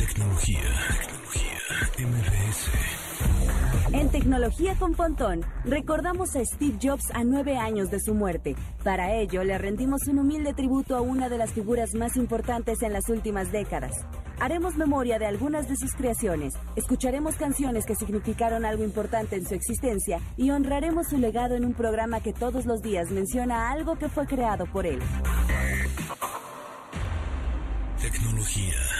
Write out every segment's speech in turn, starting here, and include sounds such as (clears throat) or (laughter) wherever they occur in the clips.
Tecnología, tecnología, MBS. En Tecnología con Pontón, recordamos a Steve Jobs a nueve años de su muerte. Para ello, le rendimos un humilde tributo a una de las figuras más importantes en las últimas décadas. Haremos memoria de algunas de sus creaciones, escucharemos canciones que significaron algo importante en su existencia y honraremos su legado en un programa que todos los días menciona algo que fue creado por él. Tecnología.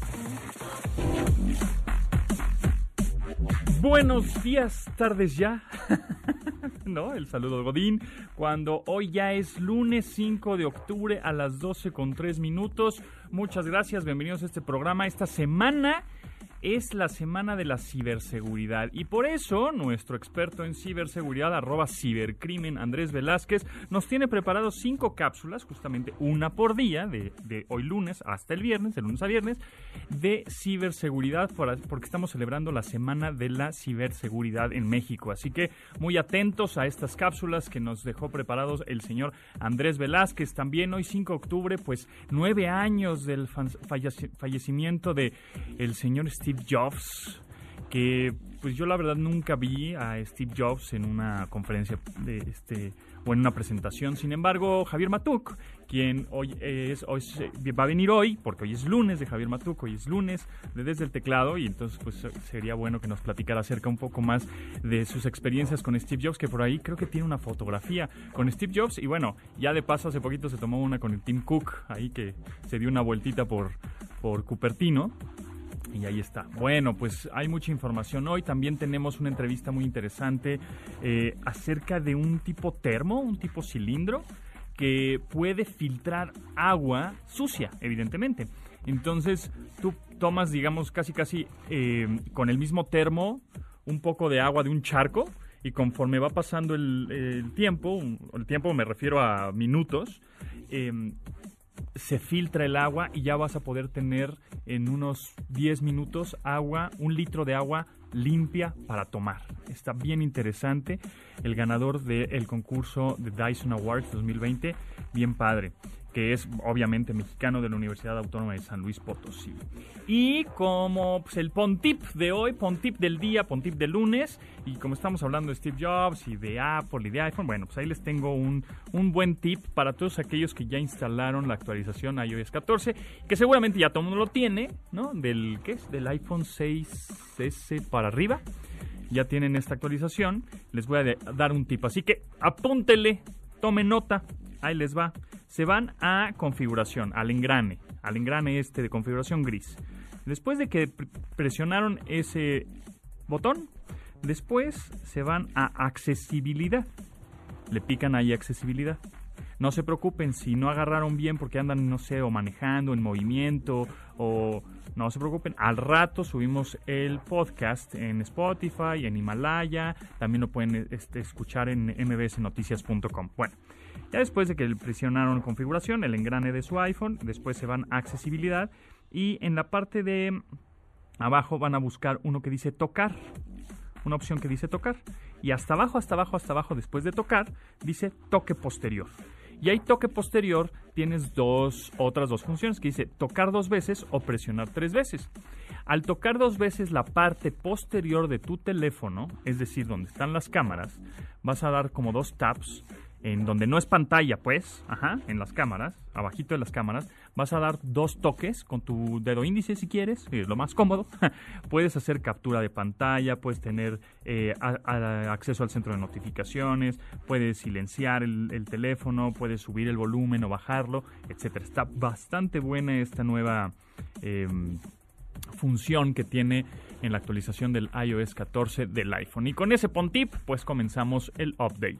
Buenos días, tardes ya. (laughs) ¿No? El saludo de Godín. Cuando hoy ya es lunes 5 de octubre a las 12 con 3 minutos. Muchas gracias, bienvenidos a este programa. Esta semana es la semana de la ciberseguridad y por eso nuestro experto en ciberseguridad, arroba cibercrimen, Andrés Velázquez, nos tiene preparados cinco cápsulas, justamente una por día, de, hoy lunes hasta el viernes, de lunes a viernes, de ciberseguridad, porque estamos celebrando la semana de la ciberseguridad en México. Así que muy atentos a estas cápsulas que nos dejó preparados el señor Andrés Velázquez. También hoy 5 de octubre, pues nueve años del fallecimiento de señor Steve Jobs, que pues yo la verdad nunca vi a Steve Jobs en una conferencia de este o en una presentación. Sin embargo, Javier Matuk, quien hoy es hoy va a venir hoy, porque hoy es lunes de Javier Matuk, hoy es lunes de desde el teclado y entonces pues sería bueno que nos platicara acerca un poco más de sus experiencias con Steve Jobs, que por ahí creo que tiene una fotografía con Steve Jobs y bueno, ya de paso hace poquito se tomó una con el Tim Cook ahí que se dio una vueltita por por Cupertino y ahí está. Bueno, pues hay mucha información hoy. También tenemos una entrevista muy interesante eh, acerca de un tipo termo, un tipo cilindro, que puede filtrar agua sucia, evidentemente. Entonces, tú tomas, digamos, casi casi eh, con el mismo termo un poco de agua de un charco y conforme va pasando el, tiempo, el tiempo me refiero a minutos, eh, se filtra el agua y ya vas a poder tener en unos 10 minutos agua, un litro de agua limpia para tomar. Está bien interesante. El ganador del concurso de Dyson Awards 2020, bien padre que es obviamente mexicano de la Universidad Autónoma de San Luis Potosí. Y como pues, el Pontip de hoy, Pontip del día, Pontip del lunes, y como estamos hablando de Steve Jobs y de Apple y de iPhone, bueno, pues ahí les tengo un, un buen tip para todos aquellos que ya instalaron la actualización iOS 14, que seguramente ya todo el mundo lo tiene, ¿no? Del, ¿qué es? Del iPhone 6S para arriba. Ya tienen esta actualización. Les voy a dar un tip. Así que apúntele, tome nota. Ahí les va se van a configuración, al engrane, al engrane este de configuración gris. Después de que presionaron ese botón, después se van a accesibilidad. Le pican ahí accesibilidad. No se preocupen si no agarraron bien porque andan, no sé, o manejando en movimiento o no se preocupen. Al rato subimos el podcast en Spotify, en Himalaya. También lo pueden este, escuchar en mbsnoticias.com. Bueno, ya después de que presionaron configuración, el engrane de su iPhone, después se van a accesibilidad y en la parte de abajo van a buscar uno que dice tocar, una opción que dice tocar y hasta abajo, hasta abajo, hasta abajo, después de tocar, dice toque posterior. Y ahí toque posterior tienes dos, otras dos funciones que dice tocar dos veces o presionar tres veces. Al tocar dos veces la parte posterior de tu teléfono, es decir, donde están las cámaras, vas a dar como dos taps en donde no es pantalla, pues, ajá, en las cámaras, abajito de las cámaras, vas a dar dos toques con tu dedo índice si quieres, es lo más cómodo. (laughs) puedes hacer captura de pantalla, puedes tener eh, acceso al centro de notificaciones, puedes silenciar el, teléfono, puedes subir el volumen o bajarlo, etcétera. Está bastante buena esta nueva em, función que tiene en la actualización del iOS 14 del iPhone. Y con ese pontip, pues comenzamos el update.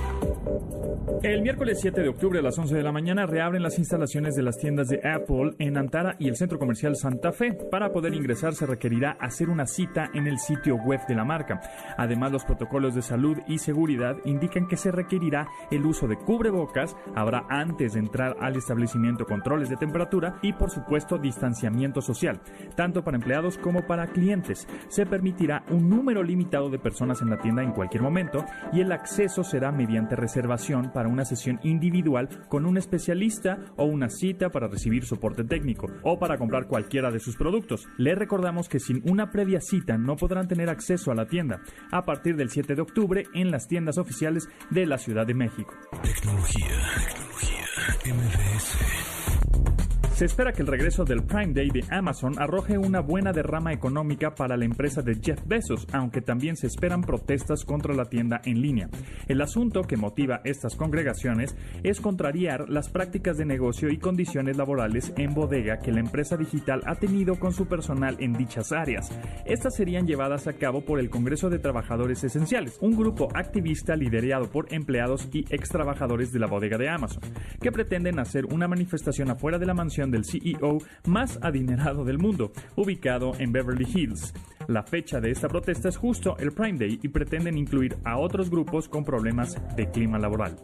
El miércoles 7 de octubre a las 11 de la mañana reabren las instalaciones de las tiendas de Apple en Antara y el centro comercial Santa Fe. Para poder ingresar se requerirá hacer una cita en el sitio web de la marca. Además, los protocolos de salud y seguridad indican que se requerirá el uso de cubrebocas, habrá antes de entrar al establecimiento controles de temperatura y por supuesto distanciamiento social, tanto para empleados como para clientes. Se permitirá un número limitado de personas en la tienda en cualquier momento y el acceso será mediante reservación para una sesión individual con un especialista o una cita para recibir soporte técnico o para comprar cualquiera de sus productos. Les recordamos que sin una previa cita no podrán tener acceso a la tienda a partir del 7 de octubre en las tiendas oficiales de la Ciudad de México. Tecnología, tecnología, se espera que el regreso del Prime Day de Amazon arroje una buena derrama económica para la empresa de Jeff Bezos, aunque también se esperan protestas contra la tienda en línea. El asunto que motiva estas congregaciones es contrariar las prácticas de negocio y condiciones laborales en bodega que la empresa digital ha tenido con su personal en dichas áreas. Estas serían llevadas a cabo por el Congreso de Trabajadores Esenciales, un grupo activista liderado por empleados y ex trabajadores de la bodega de Amazon, que pretenden hacer una manifestación afuera de la mansión del CEO más adinerado del mundo, ubicado en Beverly Hills. La fecha de esta protesta es justo el Prime Day y pretenden incluir a otros grupos con problemas de clima laboral.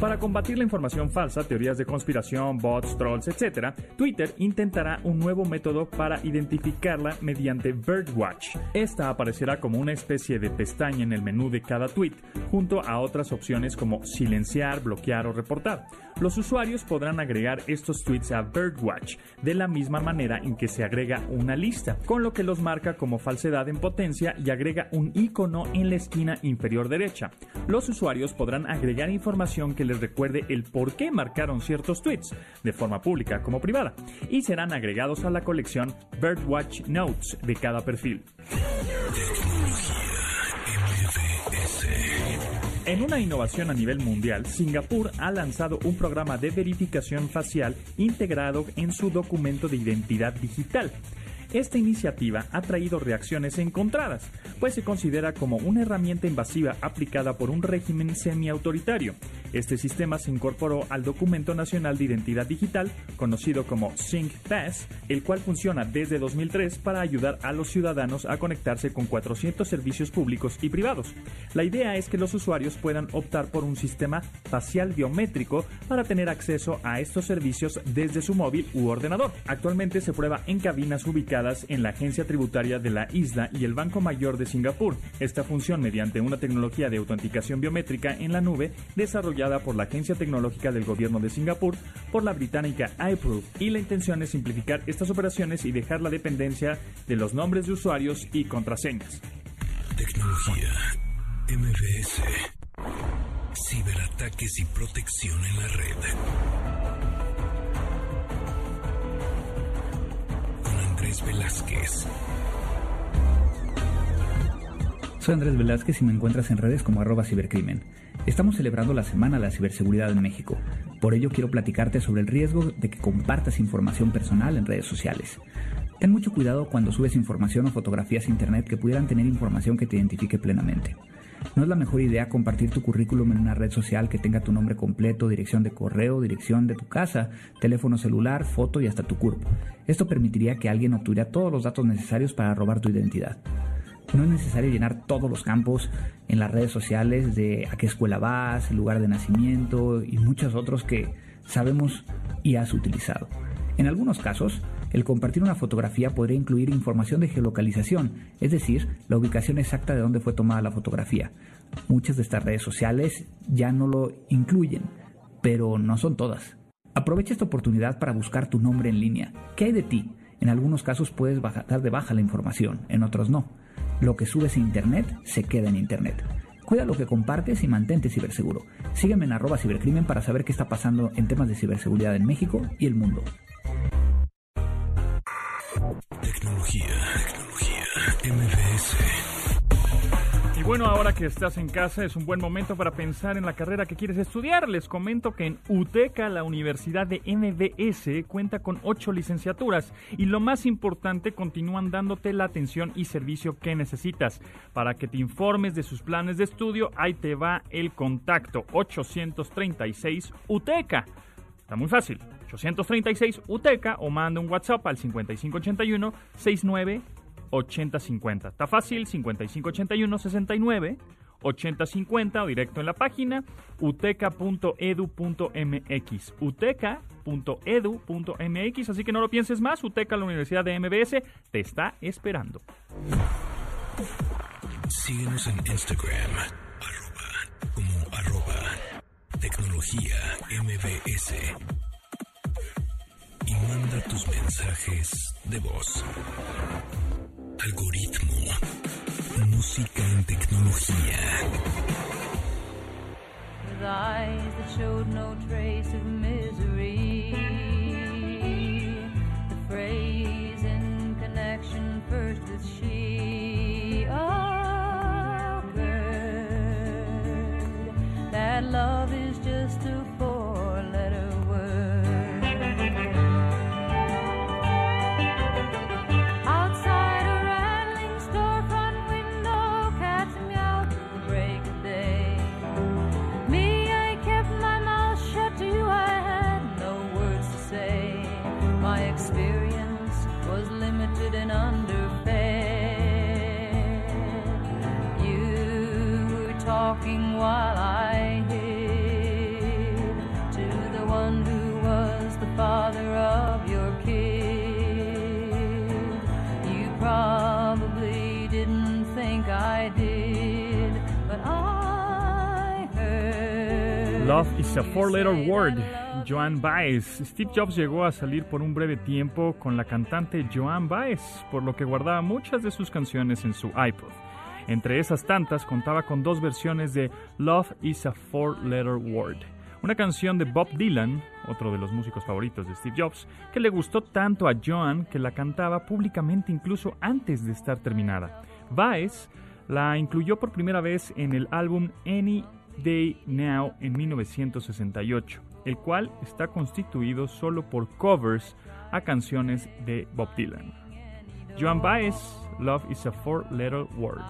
Para combatir la información falsa, teorías de conspiración, bots, trolls, etc., Twitter intentará un nuevo método para identificarla mediante Birdwatch. Esta aparecerá como una especie de pestaña en el menú de cada tweet, junto a otras opciones como silenciar, bloquear o reportar. Los usuarios podrán agregar estos tweets a Birdwatch de la misma manera en que se agrega una lista, con lo que los marca como falsedad en potencia y agrega un icono en la esquina inferior derecha. Los usuarios podrán agregar información que les recuerde el por qué marcaron ciertos tweets, de forma pública como privada, y serán agregados a la colección Birdwatch Notes de cada perfil. En una innovación a nivel mundial, Singapur ha lanzado un programa de verificación facial integrado en su documento de identidad digital. Esta iniciativa ha traído reacciones encontradas, pues se considera como una herramienta invasiva aplicada por un régimen semi-autoritario. Este sistema se incorporó al Documento Nacional de Identidad Digital, conocido como SyncPass, el cual funciona desde 2003 para ayudar a los ciudadanos a conectarse con 400 servicios públicos y privados. La idea es que los usuarios puedan optar por un sistema facial biométrico para tener acceso a estos servicios desde su móvil u ordenador. Actualmente se prueba en cabinas ubicadas en la Agencia Tributaria de la isla y el Banco Mayor de Singapur. Esta función mediante una tecnología de autenticación biométrica en la nube desarrollada por la Agencia Tecnológica del Gobierno de Singapur por la británica iProof y la intención es simplificar estas operaciones y dejar la dependencia de los nombres de usuarios y contraseñas. Tecnología MBS Ciberataques y protección en la red. Andrés Velázquez. Soy Andrés Velázquez y me encuentras en redes como arroba cibercrimen. Estamos celebrando la Semana de la Ciberseguridad en México. Por ello quiero platicarte sobre el riesgo de que compartas información personal en redes sociales. Ten mucho cuidado cuando subes información o fotografías a Internet que pudieran tener información que te identifique plenamente. No es la mejor idea compartir tu currículum en una red social que tenga tu nombre completo, dirección de correo, dirección de tu casa, teléfono celular, foto y hasta tu cuerpo. Esto permitiría que alguien obtuviera todos los datos necesarios para robar tu identidad. No es necesario llenar todos los campos en las redes sociales de a qué escuela vas, el lugar de nacimiento y muchos otros que sabemos y has utilizado. En algunos casos, el compartir una fotografía podría incluir información de geolocalización, es decir, la ubicación exacta de dónde fue tomada la fotografía. Muchas de estas redes sociales ya no lo incluyen, pero no son todas. Aprovecha esta oportunidad para buscar tu nombre en línea. ¿Qué hay de ti? En algunos casos puedes dar de baja la información, en otros no. Lo que subes a internet se queda en internet. Cuida lo que compartes y mantente ciberseguro. Sígueme en arroba cibercrimen para saber qué está pasando en temas de ciberseguridad en México y el mundo. Tecnología, tecnología, MBS bueno, ahora que estás en casa es un buen momento para pensar en la carrera que quieres estudiar. Les comento que en UTECA, la Universidad de MBS, cuenta con ocho licenciaturas y lo más importante, continúan dándote la atención y servicio que necesitas. Para que te informes de sus planes de estudio, ahí te va el contacto 836 UTECA. Está muy fácil. 836 UTECA o manda un WhatsApp al 5581 69 8050. Está fácil, 5581 69 8050 o directo en la página uteca.edu.mx. uteca.edu.mx, así que no lo pienses más, Uteca, la Universidad de MBS, te está esperando. Síguenos en Instagram, arroba, tecnología MBS. Y manda tus mensajes de voz. Algoritmo. Música en tecnología. With eyes that showed no trace of misery. The phrase in connection first with she. Girl, that love Love is a four-letter word. Joan Baez. Steve Jobs llegó a salir por un breve tiempo con la cantante Joan Baez, por lo que guardaba muchas de sus canciones en su iPod. Entre esas tantas contaba con dos versiones de Love is a four-letter word. Una canción de Bob Dylan, otro de los músicos favoritos de Steve Jobs, que le gustó tanto a Joan que la cantaba públicamente incluso antes de estar terminada. Baez la incluyó por primera vez en el álbum Any Day Now en 1968, el cual está constituido solo por covers a canciones de Bob Dylan. Joan Baez, Love is a Four-Letter Word.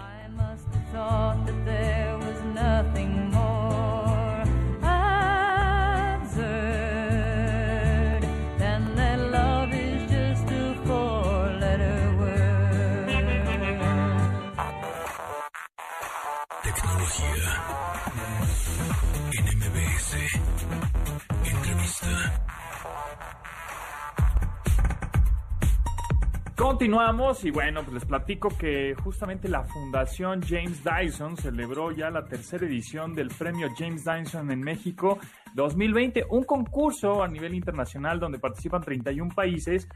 Continuamos y bueno, pues les platico que justamente la Fundación James Dyson celebró ya la tercera edición del premio James Dyson en México 2020, un concurso a nivel internacional donde participan 31 países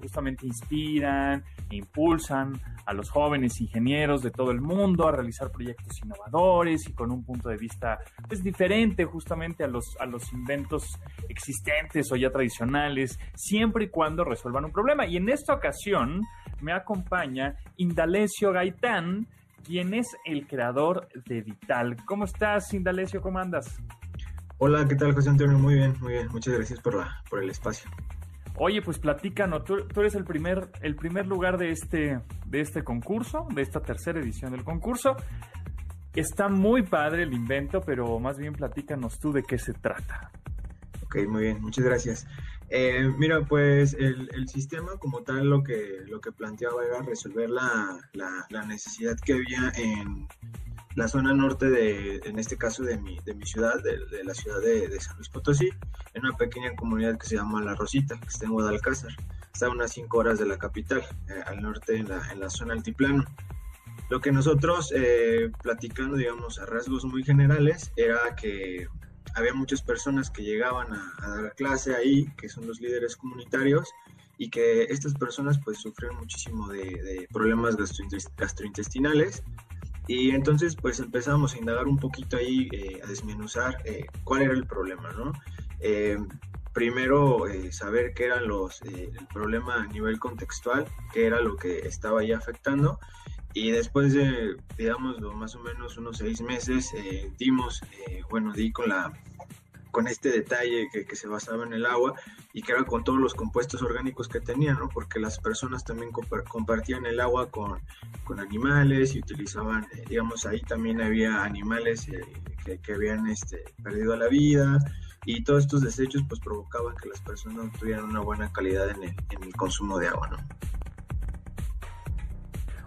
justamente inspiran e impulsan a los jóvenes ingenieros de todo el mundo a realizar proyectos innovadores y con un punto de vista pues, diferente justamente a los, a los inventos existentes o ya tradicionales, siempre y cuando resuelvan un problema. Y en esta ocasión me acompaña Indalecio Gaitán, quien es el creador de Vital. ¿Cómo estás, Indalecio? ¿Cómo andas? Hola, ¿qué tal, José Antonio? Muy bien, muy bien. Muchas gracias por, la, por el espacio. Oye, pues platícanos, tú, eres el primer, el primer lugar de este, de este concurso, de esta tercera edición del concurso. Está muy padre el invento, pero más bien platícanos tú de qué se trata. Ok, muy bien, muchas gracias. Eh, mira, pues el, sistema como tal lo que, lo que planteaba era resolver la, la necesidad que había en, la zona norte de, en este caso de mi, de mi ciudad, de, la ciudad de, San Luis Potosí, en una pequeña comunidad que se llama La Rosita, que está en Guadalcázar. Está a unas 5 horas de la capital, eh, al norte en la, en la, zona altiplano. Lo que nosotros eh, platicando, digamos, a rasgos muy generales, era que había muchas personas que llegaban a, a dar clase ahí, que son los líderes comunitarios, y que estas personas pues sufren muchísimo de, de problemas gastrointestinales y entonces pues empezamos a indagar un poquito ahí, eh, a desmenuzar eh, cuál era el problema, ¿no? Eh, primero saber qué eran los, el problema a nivel contextual, qué era lo que estaba ahí afectando Y después de, digamos, más o menos unos seis meses, eh, dimos, eh, bueno, di con la con este detalle que, se basaba en el agua y que era con todos los compuestos orgánicos que tenía, ¿no? Porque las personas también compartían el agua con, con animales y utilizaban, eh, digamos, ahí también había animales que, que, habían este, perdido la vida y todos estos desechos pues provocaban que las personas tuvieran una buena calidad en el, en el consumo de agua, ¿no?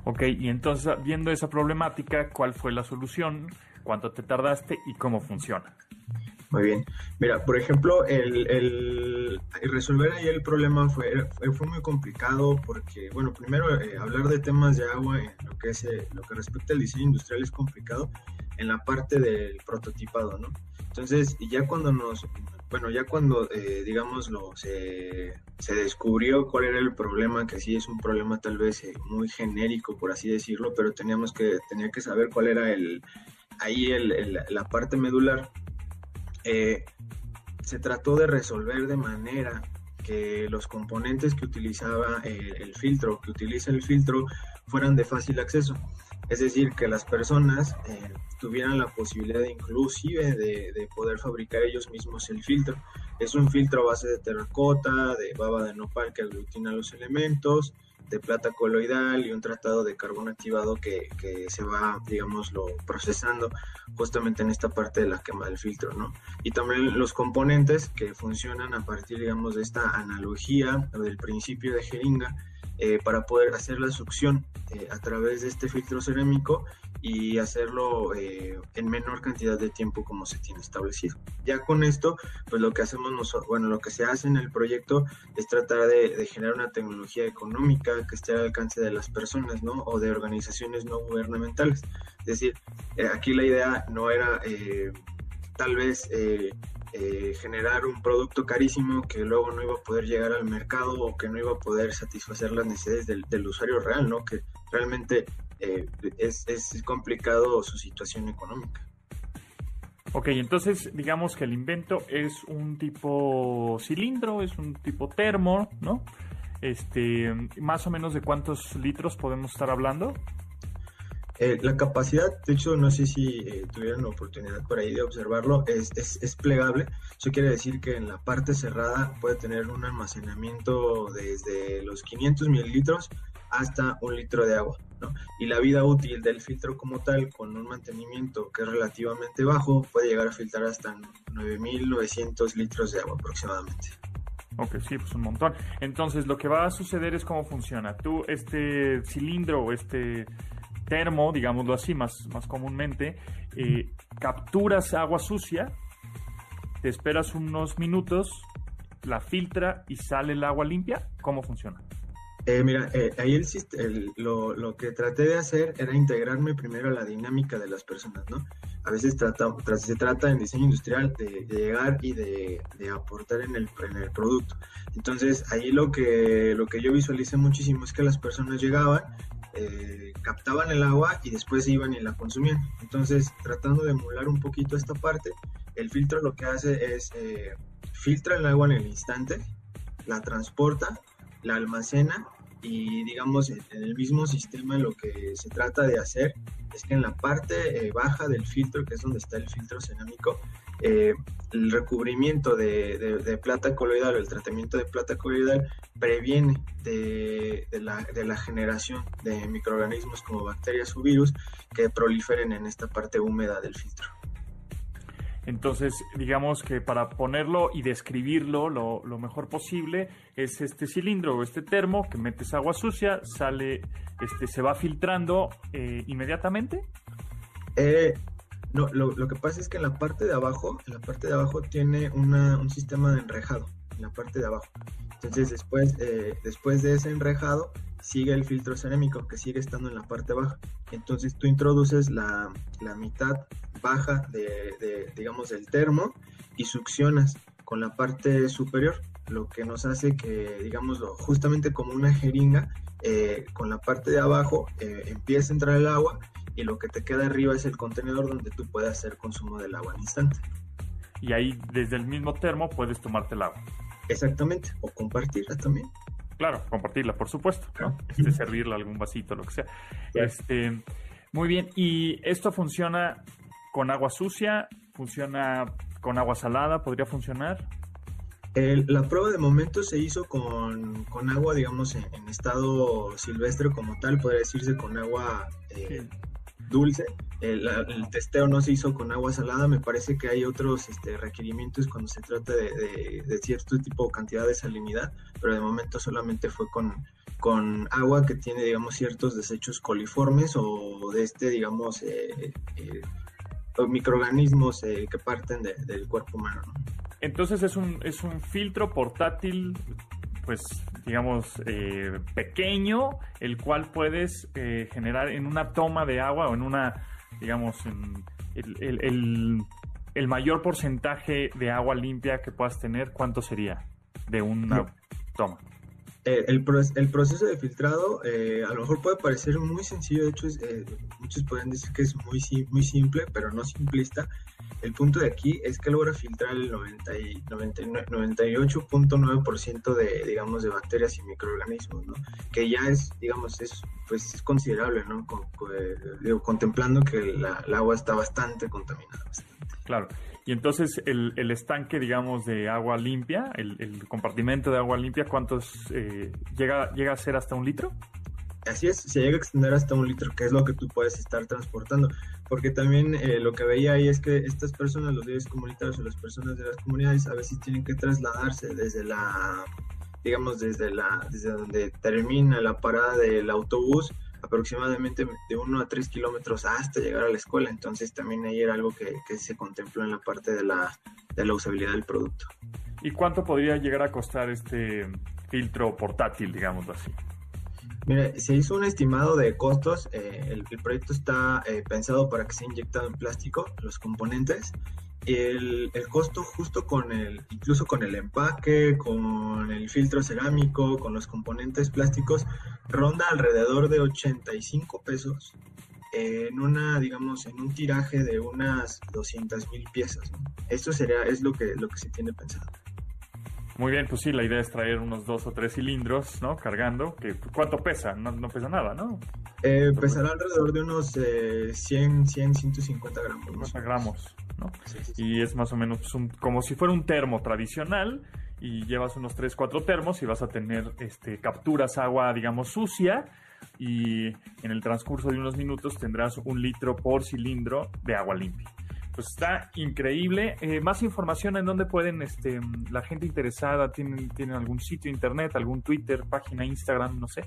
Ok, y entonces viendo esa problemática, ¿cuál fue la solución? ¿Cuánto te tardaste y cómo funciona? Muy bien. Mira, por ejemplo, el, el resolver ahí el problema fue, fue muy complicado porque, bueno, primero eh, hablar de temas de agua en lo que es eh, lo que respecta al diseño industrial es complicado en la parte del prototipado, ¿no? Entonces, ya cuando nos, bueno, ya cuando, eh, digamos, se, se, descubrió cuál era el problema, que sí es un problema tal vez eh, muy genérico, por así decirlo, pero teníamos que, tenía que saber cuál era el, ahí el, la parte medular. Eh, se trató de resolver de manera que los componentes que utilizaba el filtro, que utiliza el filtro, fueran de fácil acceso. Es decir, que las personas eh, tuvieran la posibilidad inclusive de, poder fabricar ellos mismos el filtro. Es un filtro a base de terracota, de baba de nopal que aglutina los elementos, de plata coloidal y un tratado de carbón activado que, se va, digámoslo, procesando justamente en esta parte de la quema del filtro, ¿no? Y también los componentes que funcionan a partir, digamos, de esta analogía del principio de jeringa eh, para poder hacer la succión eh, a través de este filtro cerámico y hacerlo eh, en menor cantidad de tiempo como se tiene establecido. Ya con esto, pues lo que hacemos nosotros, bueno, lo que se hace en el proyecto es tratar de, generar una tecnología económica que esté al alcance de las personas, ¿no? O de organizaciones no gubernamentales. Es decir, aquí la idea no era tal vez eh, generar un producto carísimo que luego no iba a poder llegar al mercado o que no iba a poder satisfacer las necesidades del, usuario real, ¿no? Que realmente eh, es, es complicado su situación económica. Ok, entonces digamos que el invento es un tipo cilindro, es un tipo termo, ¿no? Este, más o menos de cuántos litros podemos estar hablando. Eh, la capacidad, de hecho, no sé si eh, tuvieron la oportunidad por ahí de observarlo, es, es, plegable. Eso quiere decir que en la parte cerrada puede tener un almacenamiento desde los 500 mililitros hasta un litro de agua. Y la vida útil del filtro como tal, con un mantenimiento que es relativamente bajo, puede llegar a filtrar hasta 9.900 litros de agua aproximadamente. Ok, sí, pues un montón. Entonces, lo que va a suceder es cómo funciona. Tú, este cilindro o este termo, digámoslo así, más, más comúnmente, eh, capturas agua sucia, te esperas unos minutos, la filtra y sale el agua limpia. ¿Cómo funciona? Eh, mira, eh, ahí el, lo, lo, que traté de hacer era integrarme primero a la dinámica de las personas, ¿no? A veces trata, se trata en diseño industrial de, llegar y de, de, aportar en el, en el producto. Entonces, ahí lo que, lo que yo visualicé muchísimo es que las personas llegaban, eh, captaban el agua y después iban y la consumían. Entonces, tratando de emular un poquito esta parte, el filtro lo que hace es eh, filtra el agua en el instante, la transporta, la almacena y digamos en el mismo sistema lo que se trata de hacer es que en la parte eh, baja del filtro, que es donde está el filtro cerámico, eh, el recubrimiento de, plata coloidal o el tratamiento de plata coloidal previene de, la, generación de microorganismos como bacterias o virus que proliferen en esta parte húmeda del filtro. Entonces, digamos que para ponerlo y describirlo lo, mejor posible es este cilindro o este termo que metes agua sucia, sale, este, se va filtrando eh, inmediatamente. Eh, no, lo, que pasa es que en la parte de abajo, en la parte de abajo tiene un sistema de enrejado, en la parte de abajo. Entonces después, eh, después de ese enrejado sigue el filtro cerámico que sigue estando en la parte baja. Entonces tú introduces la, mitad baja de, digamos, del termo y succionas con la parte superior, lo que nos hace que, digamos, justamente como una jeringa, eh, con la parte de abajo eh, empieza a entrar el agua y lo que te queda arriba es el contenedor donde tú puedes hacer consumo del agua al instante. Y ahí desde el mismo termo puedes tomarte el agua. Exactamente, o compartirla también. Claro, compartirla, por supuesto, ¿no? Este, servirla algún vasito, lo que sea. Este, muy bien. ¿Y esto funciona con agua sucia? ¿Funciona con agua salada? ¿Podría funcionar? la prueba de momento se hizo con, agua, digamos, en, estado silvestre como tal, podría decirse con agua eh, dulce. El, testeo no se hizo con agua salada. Me parece que hay otros este, requerimientos cuando se trata de, cierto tipo de cantidad de salinidad, pero de momento solamente fue con, con agua que tiene, digamos, ciertos desechos coliformes o de este, digamos, eh, eh, microorganismos que parten del cuerpo humano. Entonces es un, es un filtro portátil, pues digamos, eh, pequeño, el cual puedes eh, generar en una toma de agua o en una, digamos, el, el, mayor porcentaje de agua limpia que puedas tener, ¿cuánto sería de una toma? Eh, el, el, proceso de filtrado a lo mejor puede parecer muy sencillo, de hecho muchos pueden decir que es muy, muy simple, pero no simplista. El punto de aquí es que logra filtrar el 98.9% de, digamos, de bacterias y microorganismos, ¿no? Que ya es, digamos, es, pues, es considerable, ¿no? Eh, contemplando que el agua está bastante contaminada. Claro. Y entonces el, el, estanque, digamos, de agua limpia, el, compartimento de agua limpia, ¿cuántos eh, llega, llega a ser hasta un litro? Así es, se llega a extender hasta un litro, que es lo que tú puedes estar transportando. Porque también eh, lo que veía ahí es que estas personas, los líderes comunitarios o las personas de las comunidades, a veces tienen que trasladarse desde la, digamos, desde la, desde donde termina la parada del autobús, aproximadamente de uno a tres kilómetros hasta llegar a la escuela. Entonces también ahí era algo que, que se contempló en la parte de la, de la usabilidad del producto. ¿Y cuánto podría llegar a costar este filtro portátil, digamos así? Mire, se hizo un estimado de costos. Eh, el, proyecto está eh, pensado para que sea inyectado en plástico, los componentes. El, el, costo justo con el, incluso con el empaque, con el filtro cerámico, con los componentes plásticos, ronda alrededor de 85 pesos en una, digamos, en un tiraje de unas 200 mil piezas. Esto sería, es lo que, lo que se tiene pensado. Muy bien, pues sí, la idea es traer unos dos o tres cilindros, ¿no? Cargando. Que, ¿Cuánto pesa? No, no pesa nada, ¿no? Eh, pesará alrededor de unos eh, 100, 100, 150 gramos. 50 gramos, ¿no? Y es más o menos como si fuera un termo tradicional y llevas unos 3, 4 termos y vas a tener este, capturas agua, digamos, sucia y en el transcurso de unos minutos tendrás un litro por cilindro de agua limpia. Pues está increíble. Eh, más información en dónde pueden, este, la gente interesada, tienen, tienen algún sitio internet, algún Twitter, página, Instagram, no sé.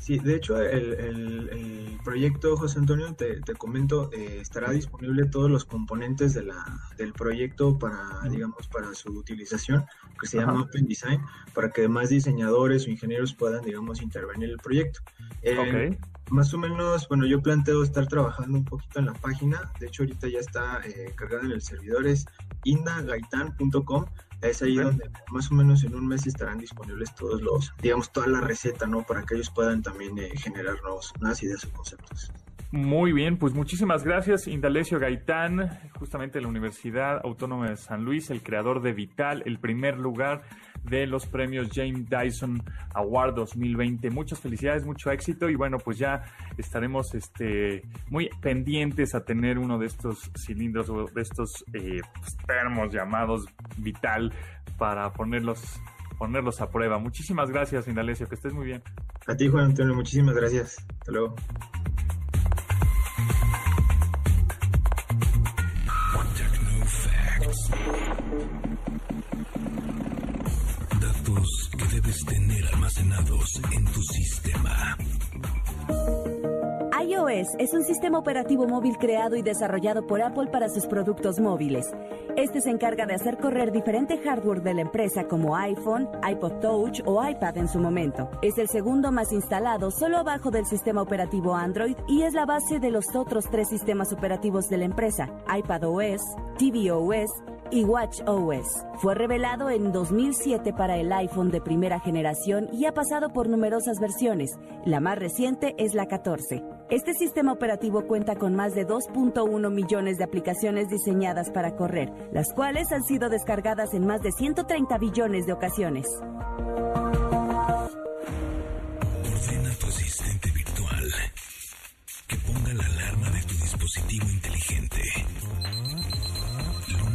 Sí, de hecho el, proyecto, José Antonio, te, comento, eh, estará disponible todos los componentes de la, del proyecto para, digamos, para su utilización, que se llama Open Design, para que demás diseñadores o ingenieros puedan, digamos, intervenir en el proyecto. Eh, más o menos, bueno, yo planteo estar trabajando un poquito en la página, de hecho ahorita ya está eh, cargada en el servidor, es indagaitan.com, es ahí donde más o menos en un mes estarán disponibles todos los, digamos, toda la receta, ¿no? Para que ellos puedan también eh, generar nuevas ideas o conceptos. Muy bien, pues muchísimas gracias, Indalecio Gaitán, justamente de la Universidad Autónoma de San Luis, el creador de Vital, el primer lugar de los premios James Dyson Award 2020. Muchas felicidades, mucho éxito y bueno, pues ya estaremos este, muy pendientes a tener uno de estos cilindros o de estos eh, termos llamados Vital para ponerlos ponerlos a prueba. Muchísimas gracias, Indalecio, que estés muy bien. A ti, Juan Antonio, muchísimas gracias. Hasta luego. Almacenados en tu sistema iOS es un sistema operativo móvil creado y desarrollado por Apple para sus productos móviles. Este se encarga de hacer correr diferente hardware de la empresa como iPhone, iPod Touch o iPad en su momento. Es el segundo más instalado, solo abajo del sistema operativo Android y es la base de los otros tres sistemas operativos de la empresa, iPadOS, tvOS y WatchOS. Fue revelado en 2007 para el iPhone de primera generación y ha pasado por numerosas versiones. La más reciente es la 14. Este sistema operativo cuenta con más de 2.1 millones de aplicaciones diseñadas para correr, las cuales han sido descargadas en más de 130 billones de ocasiones. Ordena a tu asistente virtual que ponga la alarma de tu dispositivo inteligente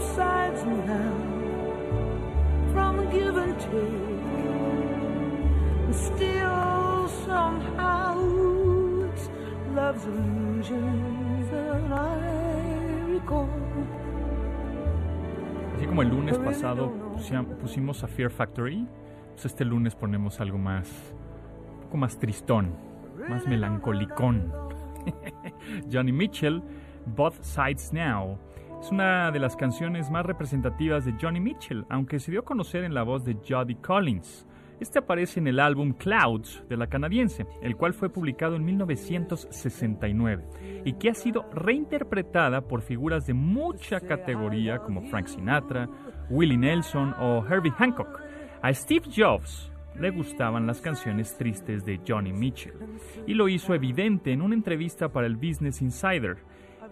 Both sides now, from give and take. And still, somehow, it's love's illusions that I recall. Así como el lunes pasado pusimos a Fear Factory, pues este lunes ponemos algo más, un poco más tristón, más melancolicón. (laughs) Johnny Mitchell, Both Sides Now, es una de las canciones más representativas de Johnny Mitchell, aunque se dio a conocer en la voz de Jody Collins. Este aparece en el álbum Clouds de la canadiense, el cual fue publicado en 1969 y que ha sido reinterpretada por figuras de mucha categoría como Frank Sinatra, Willie Nelson o Herbie Hancock. A Steve Jobs le gustaban las canciones tristes de Johnny Mitchell y lo hizo evidente en una entrevista para el Business Insider.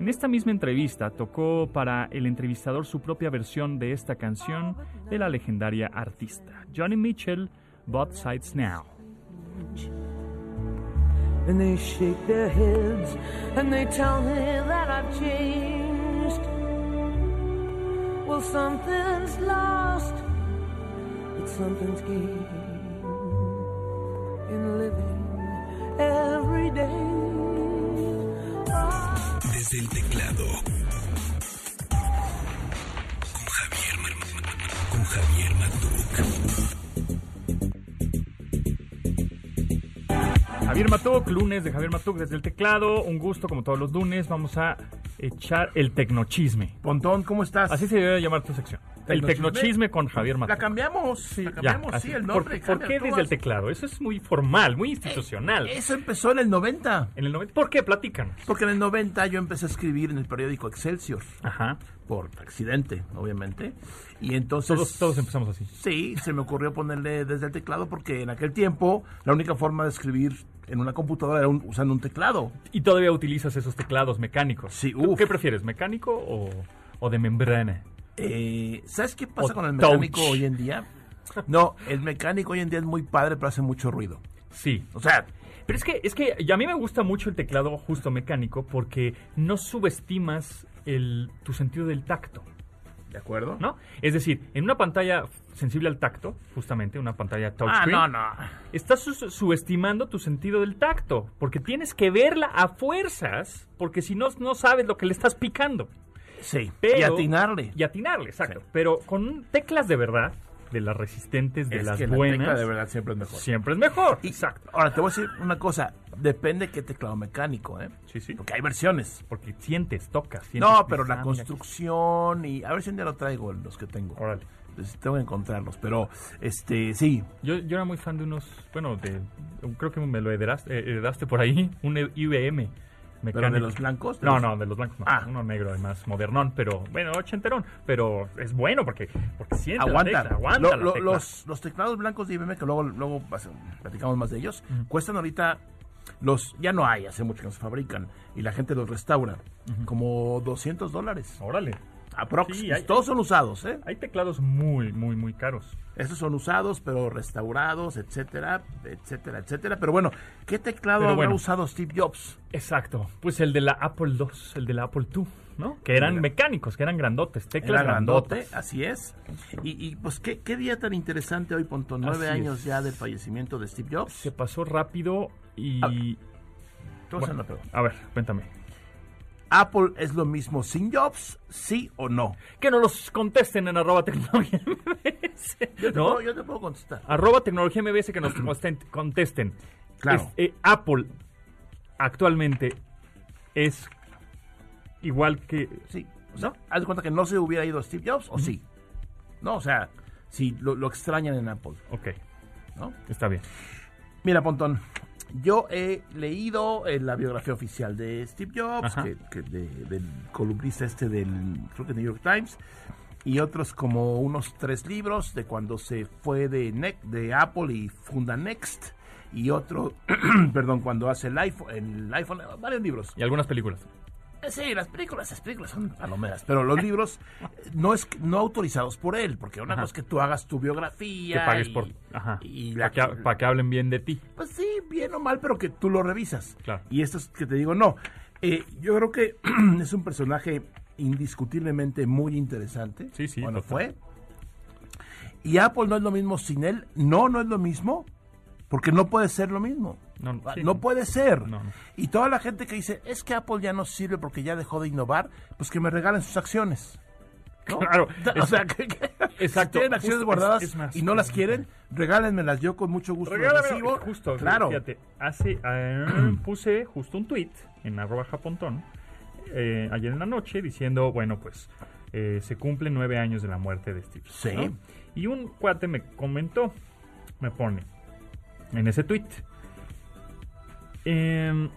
En esta misma entrevista tocó para el entrevistador su propia versión de esta canción de la legendaria artista. Johnny Mitchell, Both Sides Now. Well, something's lost, but something's in living every day. Desde el teclado. Con Javier, con Javier Matuk. Javier Matuk, lunes de Javier Matuk desde el teclado. Un gusto, como todos los lunes. Vamos a echar el tecnochisme. Pontón, ¿cómo estás? Así se debe llamar tu sección. El ¿Tecnochisme? con Javier Matuk. La cambiamos, la Ya, cambiamos, sí, el ¿Por- nombre. ¿Por, qué desde el teclado? Eso es muy formal, muy institucional. Eso empezó en el 90, En el 90. ¿Por qué? Platícanos. porque en el 90 yo empecé a escribir en el periódico Excelsior, Ajá. por accidente, obviamente. Y entonces... Todos, todos empezamos así. Sí, se me ocurrió ponerle desde el teclado porque en aquel tiempo la única forma de escribir en una computadora era un- usando un teclado. Y todavía utilizas esos teclados mecánicos. Sí, ¿Tú uf. ¿Qué prefieres, mecánico o, o de membrana? Eh, ¿Sabes qué pasa O con el touch. mecánico hoy en día? No, el mecánico hoy en día es muy padre, pero hace mucho ruido. Sí. O sea, Pero es que, es que a mí me gusta mucho el teclado justo mecánico porque no subestimas el, tu sentido del tacto, ¿de acuerdo? ¿no? Es decir, en una pantalla sensible al tacto, justamente una pantalla Ah, touchscreen, no, no. estás su- subestimando tu sentido del tacto, porque tienes que verla a fuerzas, porque si no, no sabes lo que le estás picando. Sí, Pero- y atinarle. Y atinarle, exacto. Sí. Pero con teclas de verdad, de las resistentes, de es las que la buenas, tecla de verdad siempre es mejor. siempre es mejor. Y- Exacto. Ahora, te voy a decir una cosa. Depende qué teclado mecánico, ¿eh? Sí, sí. Porque hay versiones. Porque sientes, tocas. sientes, No, pero la "Ah, mira, construcción y... A ver si un día lo traigo, los que tengo. Órale. Entonces, tengo que encontrarlos. Pero, este, sí. Yo, yo era muy fan de unos, bueno, de, creo que me lo heredaste, eh, heredaste por ahí, un IBM ¿Pero de los blancos? ¿De No, los- no, de los blancos no. Ah. Uno negro, además, modernón, pero, bueno, ochenterón. Pero es bueno porque, porque siente la Aguanta. tecla, aguanta Lo- la lo- tecla. los, los teclados blancos de IBM, que luego, luego platicamos más de ellos, cuestan ahorita... Los, ya no hay, hace mucho que no se fabrican y la gente los restaura. Como 200 dólares. Órale. Aprox. Sí, hay- todos son usados, ¿eh? Hay teclados muy, muy, muy caros. Estos son usados, pero restaurados, etcétera, etcétera, etcétera. Pero bueno, ¿qué teclado Pero habrá bueno. usado Steve Jobs? Exacto. Pues el de la Apple II, el de la Apple II, ¿no? Que eran Mira. mecánicos, que eran grandotes, teclas Era grandote, grandotes. así es. Y, y, pues, ¿qué, qué día tan interesante hoy, Ponto. Nueve Así años es. ya del fallecimiento de Steve Jobs. Se pasó rápido y... A Bueno, a ver, cuéntame. ¿Apple es lo mismo sin Jobs? ¿Sí o no? Que no los contesten en arroba tecnología MBS. Yo te, ¿No? puedo, yo te puedo contestar. Arroba tecnología MBS que nos (clears throat) contesten. Claro. Es- eh, Apple actualmente es igual que... Sí. O sea, haz de cuenta que no se hubiera ido Steve Jobs, ¿o sí? No, o sea, si lo, lo extrañan en Apple, Ok, ¿no? está bien. Mira, Pontón, yo he leído eh, la biografía oficial de Steve Jobs, que de- del columnista este del, creo que New York Times, y otros como unos tres libros de cuando se fue de, Ne- de Apple y funda Next y otro, (clears throat) perdón, cuando hace el iPhone, el iPhone, varios libros. Y algunas películas. Sí, las películas, las películas son palomeras, pero los libros eh, no es no autorizados por él, porque una Ajá. cosa es que tú hagas tu biografía Que pagues y, por... Ajá. y Para que, hablen bien de ti. pues sí, bien o mal, pero que tú lo revisas. Claro. Y esto es que te digo, no. Eh, yo creo que (clears throat) es un personaje indiscutiblemente muy interesante. Sí, sí, Cuando total. fue. Y Apple no es lo mismo sin él. No, no es lo mismo. Porque no puede ser lo mismo. No, Ah, sí, no no. puede ser. No. Y toda la gente que dice, es que Apple ya no sirve porque ya dejó de innovar, pues que me regalen sus acciones. Claro, (laughs) O sea, que, que- (laughs) Exacto, si tienen acciones justo, guardadas es- es más. y no las quieren, regálenmelas. Yo con mucho gusto recibo. Justo, claro. Fíjate, hace, eh, (clears throat) puse justo un tweet en arroba japontón eh, ayer en la noche diciendo, bueno, pues eh, se cumplen nueve años de la muerte de Steve. Sí. ¿no? Y un cuate me comentó, me pone en ese tweet. Em,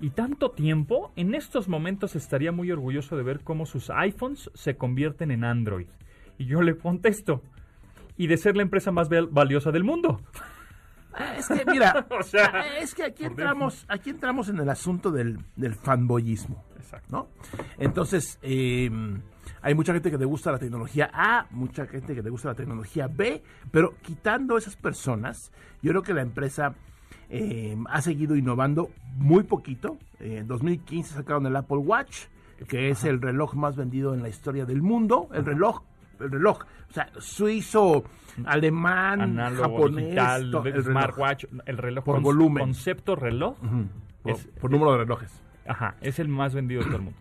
y tanto tiempo, en estos momentos estaría muy orgulloso de ver cómo sus iPhones se convierten en Android. Y yo le contesto, y de ser la empresa más val- valiosa del mundo. Es que, mira, (laughs) O sea, es que aquí entramos, aquí entramos en el asunto del, del fanboyismo, Exacto. ¿no? Entonces, eh, hay mucha gente que le gusta la tecnología A, mucha gente que le gusta la tecnología B, pero quitando esas personas, yo creo que la empresa eh, ha seguido innovando muy poquito. Eh, en 2015 sacaron el Apple Watch, que es el reloj más vendido en la historia del mundo, el reloj, el reloj, o sea, suizo, alemán, análogo, japonés, digital, to- el smartwatch, el reloj Por con- volumen. concepto reloj, Por, es, por número de relojes. ajá, es el más vendido de todo el mundo.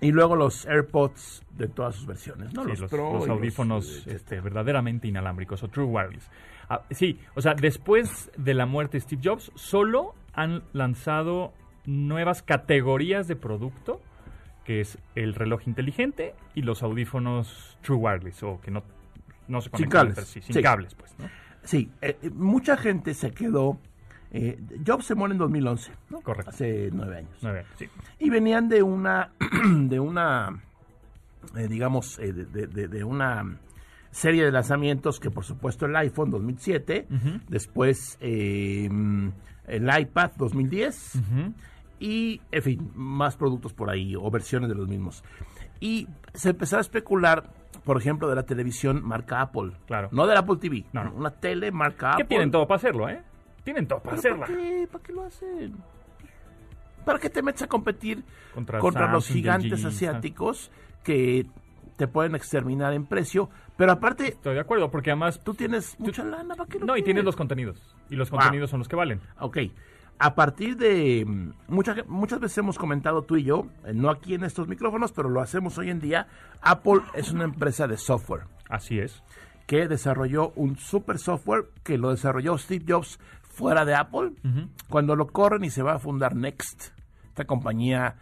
Y luego los AirPods de todas sus versiones, ¿no? Sí, los, los, Pro los audífonos eh, este, verdaderamente inalámbricos o True Wireless. Ah, sí, o sea, después de la muerte de Steve Jobs, solo han lanzado nuevas categorías de producto, que es el reloj inteligente y los audífonos True Wireless, o que no, no se conectan entre sí, sin sí. cables, pues, ¿no? Sí, eh, eh, mucha gente se quedó... eh, Jobs se muere en 2011, ¿no? Correcto. Hace nueve años. Nueve años, sí. Y venían de una, (clears throat) de una, eh, digamos, eh, de, de- de- de una serie de lanzamientos que por supuesto el iPhone 2007, después eh, el iPad 2010 y, en fin, más productos por ahí o versiones de los mismos. Y se empezó a especular, por ejemplo, de la televisión marca Apple. Claro. No del Apple TV, No, no. una tele marca Que Apple. tienen todo para hacerlo, ¿eh? Tienen todo para ¿Pero hacerla. ¿Para qué? ¿Para qué lo hacen? ¿Para qué te metes a competir Contra contra, los gigantes LG, asiáticos que te pueden exterminar en precio? Pero aparte, Estoy de acuerdo, porque además... tú tienes mucha lana, ¿para qué lo No, y tienes los contenidos. Y los Ah. contenidos son los que valen. Ok. A partir de... mm, mucha- muchas veces hemos comentado tú y yo, eh, no aquí en estos micrófonos, pero lo hacemos hoy en día, Apple es una empresa de software Así es. que desarrolló un super software que lo desarrolló Steve Jobs fuera de Apple. Cuando lo corren y se va a fundar Next, esta compañía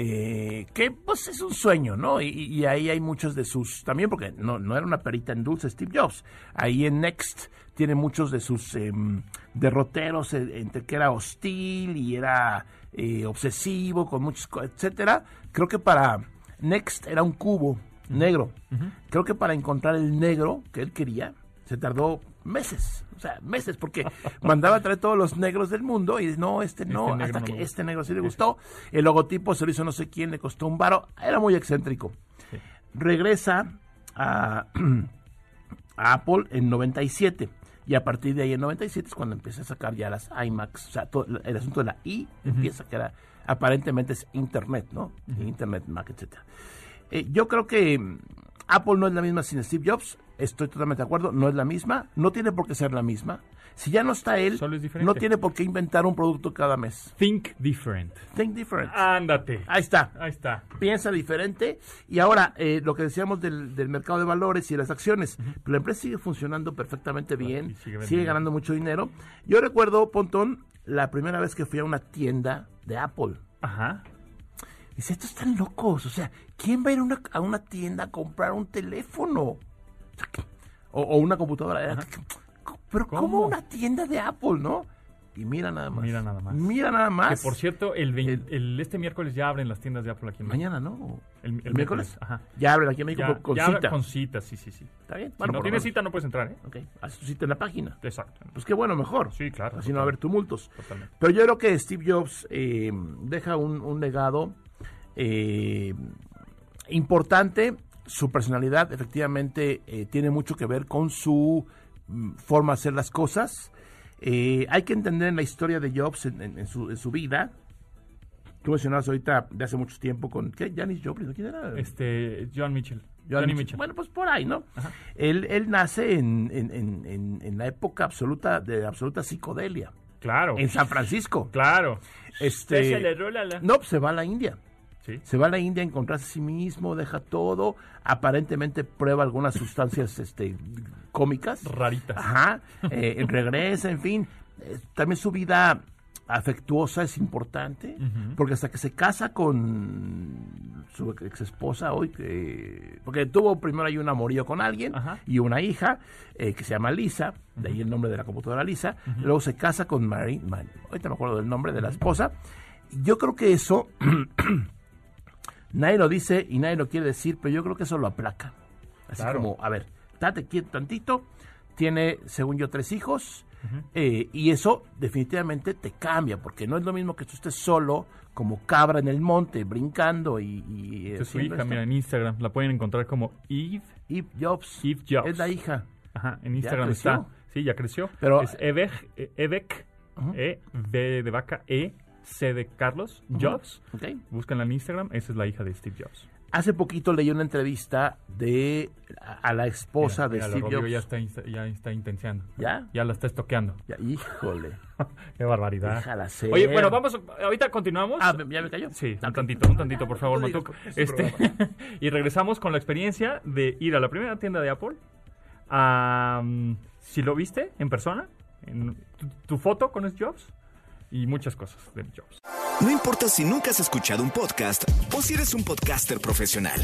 eh, que pues es un sueño, ¿no? Y, y ahí hay muchos de sus, también porque no, no era una perita en dulce Steve Jobs. Ahí en Next tiene muchos de sus em, derroteros eh, entre que era hostil y era eh, obsesivo, con muchos, etcétera. Creo que para Next era un cubo negro. Creo que para encontrar el negro que él quería, se tardó meses, o sea, meses, porque mandaba a traer todos los negros del mundo y no, este no, negro hasta no que este negro sí le gustó. El logotipo se lo hizo no sé quién, le costó un varo, era muy excéntrico. Regresa a, (clears throat) a Apple en 97. Y a partir de ahí en 97 es cuando empieza a sacar ya las iMacs, o sea, todo el asunto de la I empieza que era, aparentemente es Internet, ¿no? Internet Mac, etcétera. Eh, yo creo que Apple no es la misma sin Steve Jobs. Estoy totalmente de acuerdo. No es la misma. No tiene por qué ser la misma. Si ya no está él, Solo es diferente. no tiene por qué inventar un producto cada mes. Think different. Think different. Ándate. Ahí está. Ahí está. Piensa diferente. Y ahora, eh, lo que decíamos del, del mercado de valores y de las acciones. Pero la empresa sigue funcionando perfectamente bien. sigue ganando mucho dinero. Yo recuerdo, Pontón, la primera vez que fui a una tienda de Apple. Ajá. Dice, estos están locos. O sea, ¿quién va a ir una, a una tienda a comprar un teléfono? O, que- una computadora. Era, Pero ¿cómo? ¿Cómo? una tienda de Apple, no? Y mira nada más. Mira nada más. Mira nada Que más. por cierto, el, este miércoles ya abren las tiendas de Apple aquí en México. Mañana, ¿no? El, el miércoles? Ajá. Ya abren aquí en México Ya, con, ya cita. con cita, sí, sí, sí. Está bien. Si Bueno, no por lo tienes cita no puedes entrar, ¿eh? Ok, haz tu cita en la página. Exacto. Pues qué bueno, mejor. Sí, claro, Así no va a haber tumultos. Totalmente. Pero yo creo que Steve Jobs eh, deja un, un legado eh, importante. Su personalidad efectivamente eh, tiene mucho que ver con su mm, forma de hacer las cosas. Eh, hay que entender en la historia de Jobs, en, en- en su, en su vida. Tú mencionabas ahorita de hace mucho tiempo con... ¿Qué? Janis Joplin, ¿quién era? Este, John Mitchell. Johnny Mitchell. Mitchell. Bueno, pues por ahí, ¿no? Él, él nace en, en- en- en- en la época absoluta de absoluta psicodelia, claro. en San Francisco. Claro. Este, Se le rola la- no, pues se va a la India. Sí. Se va a la India a encontrarse a sí mismo, deja todo, aparentemente prueba algunas sustancias este, cómicas. Raritas. Ajá, eh, regresa, en fin. Eh, también su vida afectuosa es importante, porque hasta que se casa con su ex esposa hoy, que, porque tuvo primero ahí un amorío con alguien Ajá. y una hija eh, que se llama Lisa, de ahí el nombre de la computadora Lisa, luego se casa con Mary, Mary- ahorita me acuerdo del nombre de la esposa, yo creo que eso, (clears throat) nadie lo dice y nadie lo quiere decir, pero yo creo que eso lo aplaca. Así Claro. como, a ver, date quieto tantito, tiene, según yo, tres hijos, eh, y eso definitivamente te cambia, porque no es lo mismo que tú estés solo, como cabra en el monte, brincando y... y Esta es su hija, esto. mira, en Instagram. La pueden encontrar como Eve. Eve Jobs. Eve Jobs. Es la hija. Ajá, en Instagram está. Sí, ya creció. Pero- es Evek, eh, Evek, Ujú. E, V de vaca, E, C de Carlos, Jobs. Ok. Búscanla en Instagram, esa es la hija de Steve Jobs. Hace poquito leí una entrevista de a, la esposa Mira, de mira, Steve Jobs. ya está, ya está intenciando. ¿Ya? Ya la está estoqueando. Ya, híjole. (laughs) Qué barbaridad. Déjala ser. Oye, bueno, vamos, ahorita continuamos. Ah, ¿ya me cayó? Sí, un tantito, un tantito, por favor, un Este, (laughs) y regresamos con la experiencia de ir a la primera tienda de Apple. si lo viste en persona, en tu, tu foto con Steve Jobs y muchas cosas de Jobs. No importa si nunca has escuchado un podcast o si eres un podcaster profesional.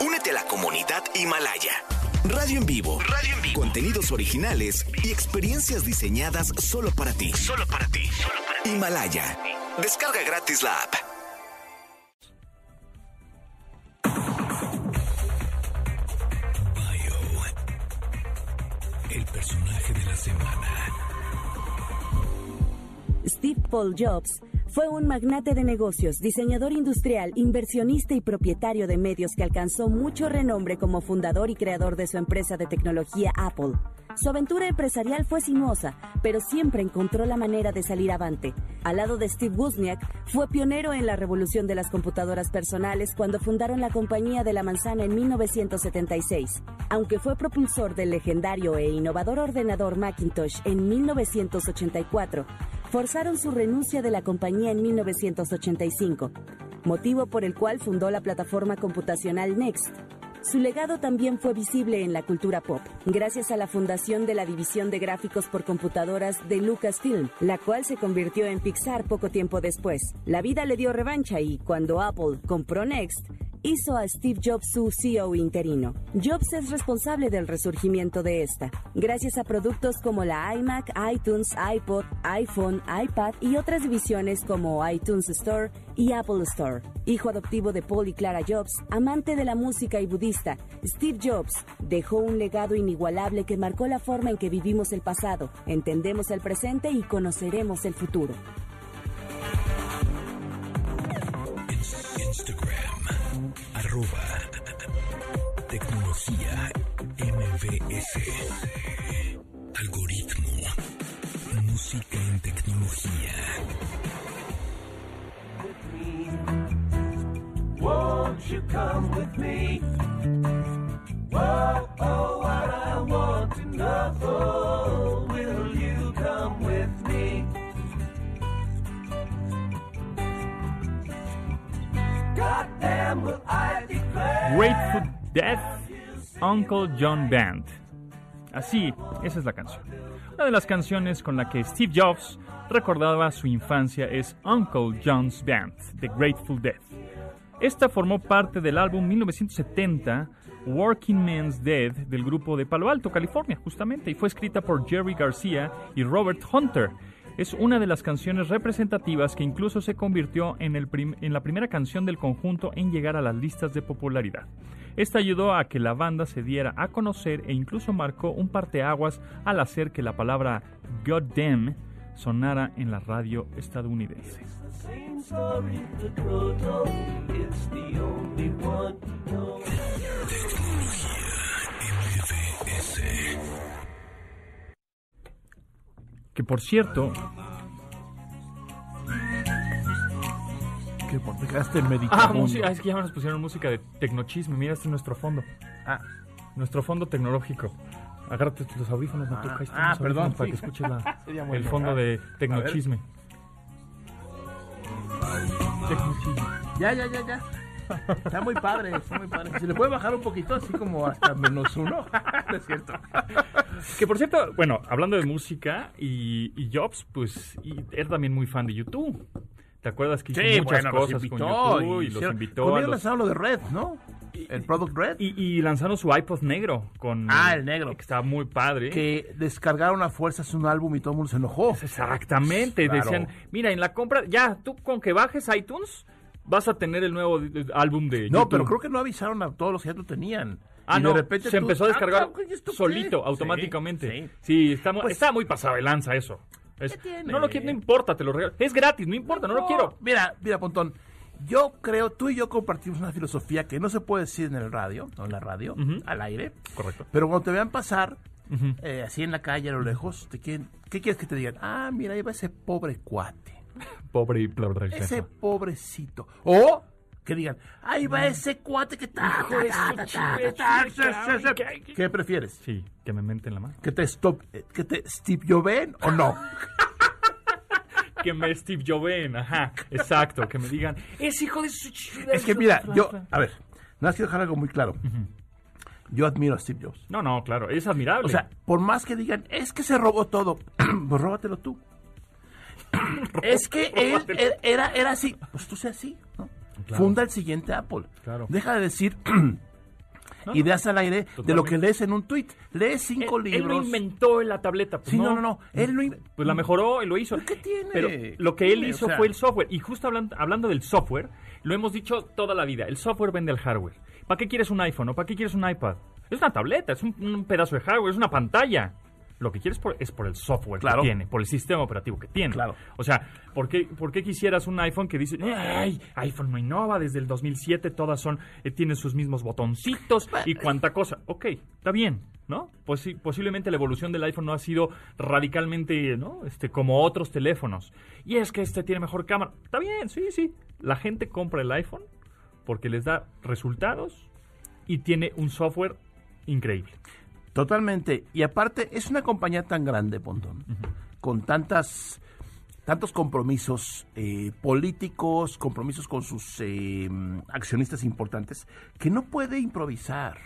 Únete a la comunidad Himalaya. Radio en vivo. Radio en vivo. Contenidos originales y experiencias diseñadas solo para ti. Solo para ti. Himalaya. Descarga gratis la app. Bio. El personaje de la semana. Steve Paul Jobs fue un magnate de negocios, diseñador industrial, inversionista y propietario de medios que alcanzó mucho renombre como fundador y creador de su empresa de tecnología Apple. Su aventura empresarial fue sinuosa, pero siempre encontró la manera de salir avante. Al lado de Steve Wozniak, fue pionero en la revolución de las computadoras personales cuando fundaron la compañía de la manzana en 1976. Aunque fue propulsor del legendario e innovador ordenador Macintosh en 1984, forzaron su renuncia de la compañía en 1985, motivo por el cual fundó la plataforma computacional Next. Su legado también fue visible en la cultura pop, gracias a la fundación de la división de gráficos por computadoras de Lucasfilm, la cual se convirtió en Pixar poco tiempo después. La vida le dio revancha y, cuando Apple compró Next, hizo a Steve Jobs su CEO interino. Jobs es responsable del resurgimiento de esta, gracias a productos como la iMac, iTunes, iPod, iPhone, iPad y otras divisiones como iTunes Store y Apple Store. Hijo adoptivo de Paul y Clara Jobs, amante de la música y budista, Steve Jobs dejó un legado inigualable que marcó la forma en que vivimos el pasado, entendemos el presente y conoceremos el futuro. Instagram, arroba tecnología MBS. Algoritmo, música en tecnología. Won't you come with me? Whoa, oh, what I want to know. Will you come with me? Goddamn, will I? Grateful Dead, Uncle John Band. Así, esa es la canción. Una de las canciones con la que Steve Jobs recordaba su infancia es Uncle John's Band, The Grateful Dead. Esta formó parte del álbum 1970 Working Man's Dead del grupo de Palo Alto, California, justamente, y fue escrita por Jerry García y Robert Hunter. Es una de las canciones representativas que incluso se convirtió en, el en la primera canción del conjunto en llegar a las listas de popularidad. Esta ayudó a que la banda se diera a conocer e incluso marcó un parteaguas al hacer que la palabra Goddamn sonara en la radio estadounidense. Que por cierto, Que por te quedaste en ah, música, es que ya nos pusieron música de tecnochisme. Mira, este es nuestro fondo. Ah, Nuestro fondo tecnológico. Agárrate tus audífonos, no Ah, están ah, los perdón, Para sí. que escuches la- (laughs) el fondo Ah, de tecnochisme. Tecnochisme. ya, ya, ya, ya. Está muy padre, está muy padre. Si le puede bajar un poquito, así como hasta menos uno. (laughs) No es cierto. Que por cierto, bueno, hablando de música y, y Jobs, pues y era también muy fan de YouTube. ¿Te acuerdas que hizo Sí, muchas bueno, los cosas invitó. con YouTube y, y los hicieron- invitó Con a los- lanzaron lo de Red, ¿no? El Product Red. y, y lanzaron su iPod negro con Ah, el negro. que estaba muy padre. que descargaron a fuerzas un álbum y todo el mundo se enojó. Exactamente, Claro. decían, mira, en la compra, ya, tú con que bajes iTunes vas a tener el nuevo eh, álbum de No, YouTube. pero creo que no avisaron a todos los que ya lo tenían. Ah, Y no, de repente se tú- empezó a Ah, descargar solito, Sí, automáticamente. sí. Sí, está, Pues- está muy pasado de lanza eso. No lo quiero, no importa, te lo regalo. Es gratis, no importa, no, lo quiero. Mira, mira, Pontón. Yo creo, tú y yo compartimos una filosofía que no se puede decir en el radio, no en la radio, al aire. Correcto. Pero cuando te vean pasar, eh, así en la calle, a lo lejos, te quieren- ¿qué quieres que te digan? Ah, mira, ahí va ese pobre cuate. Pobre y pobre Ese pobrecito. O que digan, ahí va ese cuate que ta, ¿Qué prefieres? Sí, que me menten la mano. ¿Que te stop, eh, que te Steve Joven o no? (laughs) Que me Steve Joven, ajá, exacto, que me digan, es hijo de su. Es que mira, yo, a ver, nada más quiero dejar algo muy claro. Yo admiro a Steve Jobs. No, no, claro, es admirable. O sea, por más que digan, es que se robó todo, (clears throat) pues róbatelo tú. Es que (laughs) él er- era, era así, pues tú sé así, ¿no? Claro. Funda el siguiente Apple. Claro. Deja de decir (clears throat) No, ideas al aire de lo que lees en un tweet. Lees cinco él, él libros. lo inventó en la tableta. pues Sí, no, no, no, él lo in- Pues la mejó y lo hizo. ¿Qué tiene? Pero lo que él Tiene, hizo o sea- fue el software. Y justo hablando, hablando del software, lo hemos dicho toda la vida. El software vende el hardware. ¿Para qué quieres un iPhone o para qué quieres un iPad? Es una tableta, es un, un pedazo de hardware, es una pantalla. Lo que quieres por- es por el software Claro. que tiene, por el sistema operativo que tiene. Claro. O sea, ¿por qué, por qué quisieras un iPhone que dice, ay, iPhone no innova, desde el 2007 todas son, eh, tienen sus mismos botoncitos y cuánta cosa? Ok, está bien, ¿no? Pues sí, posiblemente la evolución del iPhone no ha sido radicalmente, ¿no? Este, como otros teléfonos. Y es que este tiene mejor cámara. Está bien, sí, sí. La gente compra el iPhone porque les da resultados y tiene un software increíble. Totalmente. Y aparte, es una compañía tan grande, Pontón, con tantas tantos compromisos eh, políticos, compromisos con sus eh, accionistas importantes, que no puede improvisar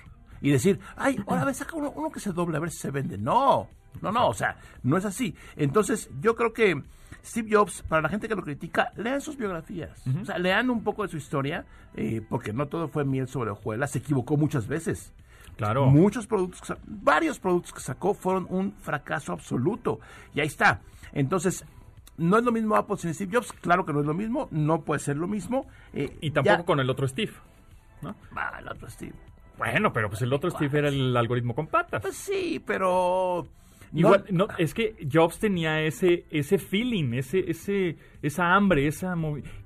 y decir, ay, ahora a ver, saca uno, uno que se doble, a ver si se vende. No, no, no, o sea, no es así. Entonces, yo creo que Steve Jobs, para la gente que lo critica, lean sus biografías, o sea, lean un poco de su historia, eh, porque no todo fue miel sobre hojuelas, se equivocó muchas veces. Claro. Muchos productos, varios productos que sacó fueron un fracaso absoluto. Y ahí está. Entonces, no es lo mismo Apple sin Steve Jobs. Claro que no es lo mismo. No puede ser lo mismo. Eh, Y tampoco ya- con el otro Steve. ¿no? Ah, el otro Steve. Bueno, pero pues el otro Steve era el algoritmo con patas. Pues sí, pero... no- Igual, no, es que Jobs tenía ese, ese feeling, ese, ese, esa hambre, esa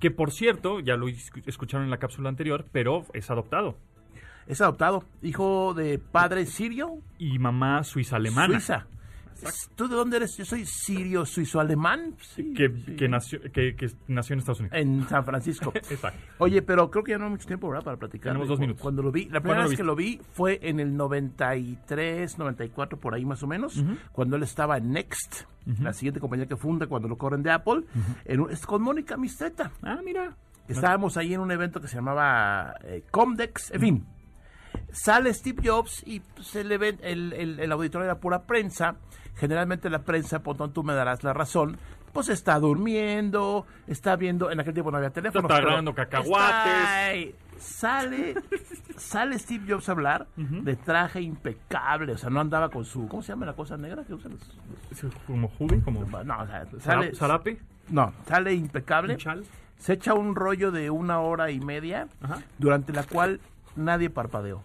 que por cierto, ya lo escu- escucharon en la cápsula anterior, pero es adoptado. Es adoptado. Hijo de padre sirio. Y mamá suiza-alemana. Suiza. ¿Tú de dónde eres? Yo soy sirio, suizo-alemán. Sí, Que, sí. que nació, que, que nació en Estados Unidos. En San Francisco. (laughs) Exacto. Oye, pero creo que ya no hay mucho tiempo, ¿verdad? Para platicar. Tenemos dos minutos. Cuando lo vi, la ¿Cuándo primera vez que lo vi fue en el 93, 94, por ahí más o menos, cuando él estaba en Next, la siguiente compañía que funda cuando lo corren de Apple, en un- es con Mónica Mistreta. Ah, mira. Estábamos ahí en un evento que se llamaba eh, Comdex, en fin. Sale Steve Jobs y se le ven, el, el, el auditorio era pura prensa. Generalmente la prensa, Pontón, tú me darás la razón, pues está durmiendo, está viendo, en aquel tiempo no había teléfono. Está tragando cacahuates. Sale, sale Steve Jobs a hablar de traje impecable, o sea, no andaba con su, ¿cómo se llama la cosa negra que usan Como hoodie, como no, o sea, zara- sale, zarape, no, sale impecable. chal. Se echa un rollo de una hora y media, Ajá. durante la cual nadie parpadeó.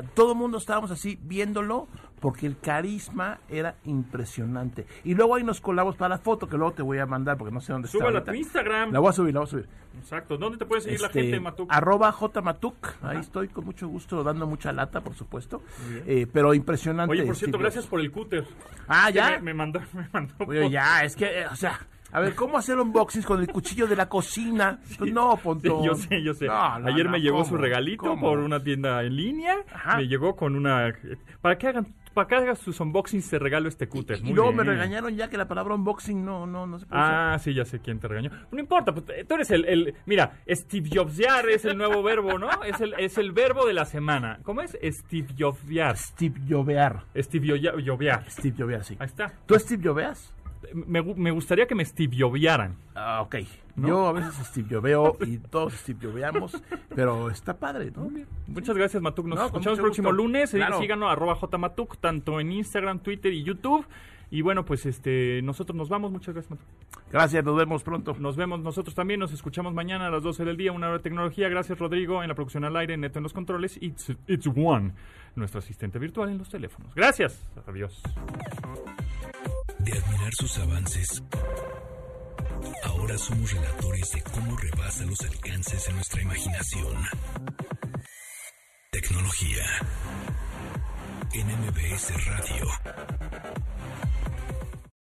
Sea, todo el mundo estábamos así viéndolo porque el carisma era impresionante. Y luego ahí nos colamos para la foto que luego te voy a mandar porque no sé dónde está. Súbala a ahorita. tu Instagram. La voy a subir, la voy a subir. Exacto. ¿Dónde te puede seguir la Este, gente, Matuk? Arroba Jmatuk. Ahí estoy con mucho gusto dando mucha lata, por supuesto. Eh, pero impresionante. Oye, por cierto, gracias por el cúter. Ah, ya. Me, me mandó, (laughs) me mandó. Oye, ya, es que, eh, o sea, a ver, ¿cómo hacer unboxings con el cuchillo de la cocina? Pues no, Sí, Pontón. yo sé, yo sé. No, no, Ayer no, me llegó ¿cómo? su regalito ¿Cómo? por una tienda en línea. Ajá. Me llegó con una... Para que hagan... Para que hagas sus unboxings te regalo este cúter. Y Muy luego me regañaron ya que la palabra unboxing no, no, no se puede usar. Ah, sí, ya sé quién te regañó. No importa, pues, tú eres el, el- Mira, Steve Jobsear es el nuevo verbo, ¿no? Es el, es el verbo de la semana. ¿Cómo es? Steve Jobsear. Steve Jovear. Steve Jobear. Steve Jovear, sí. Ahí está. ¿Tú Steve Joveas? Me, me gustaría que me Steve Jovearan. Ah, ok. ¿No? Yo a veces Steve Joveo y (laughs) todos Steve Joveamos, pero está padre, ¿no? Muchas gracias, Matuk. Nos No, escuchamos el próximo gusto. lunes. Claro. Síganos, arroba jmatuk, tanto en Instagram, Twitter y YouTube. Y bueno, pues este nosotros nos vamos. Muchas gracias, Matuk. Gracias, nos vemos pronto. Nos vemos nosotros también. Nos escuchamos mañana a las 12 del día. Una hora de tecnología. Gracias, Rodrigo, en la producción al aire, Neto en los controles. It's, it's One, nuestro asistente virtual en los teléfonos. Gracias. Adiós. De admirar sus avances, ahora somos relatores de cómo rebasa los alcances de nuestra imaginación. Tecnología. En MBS Radio.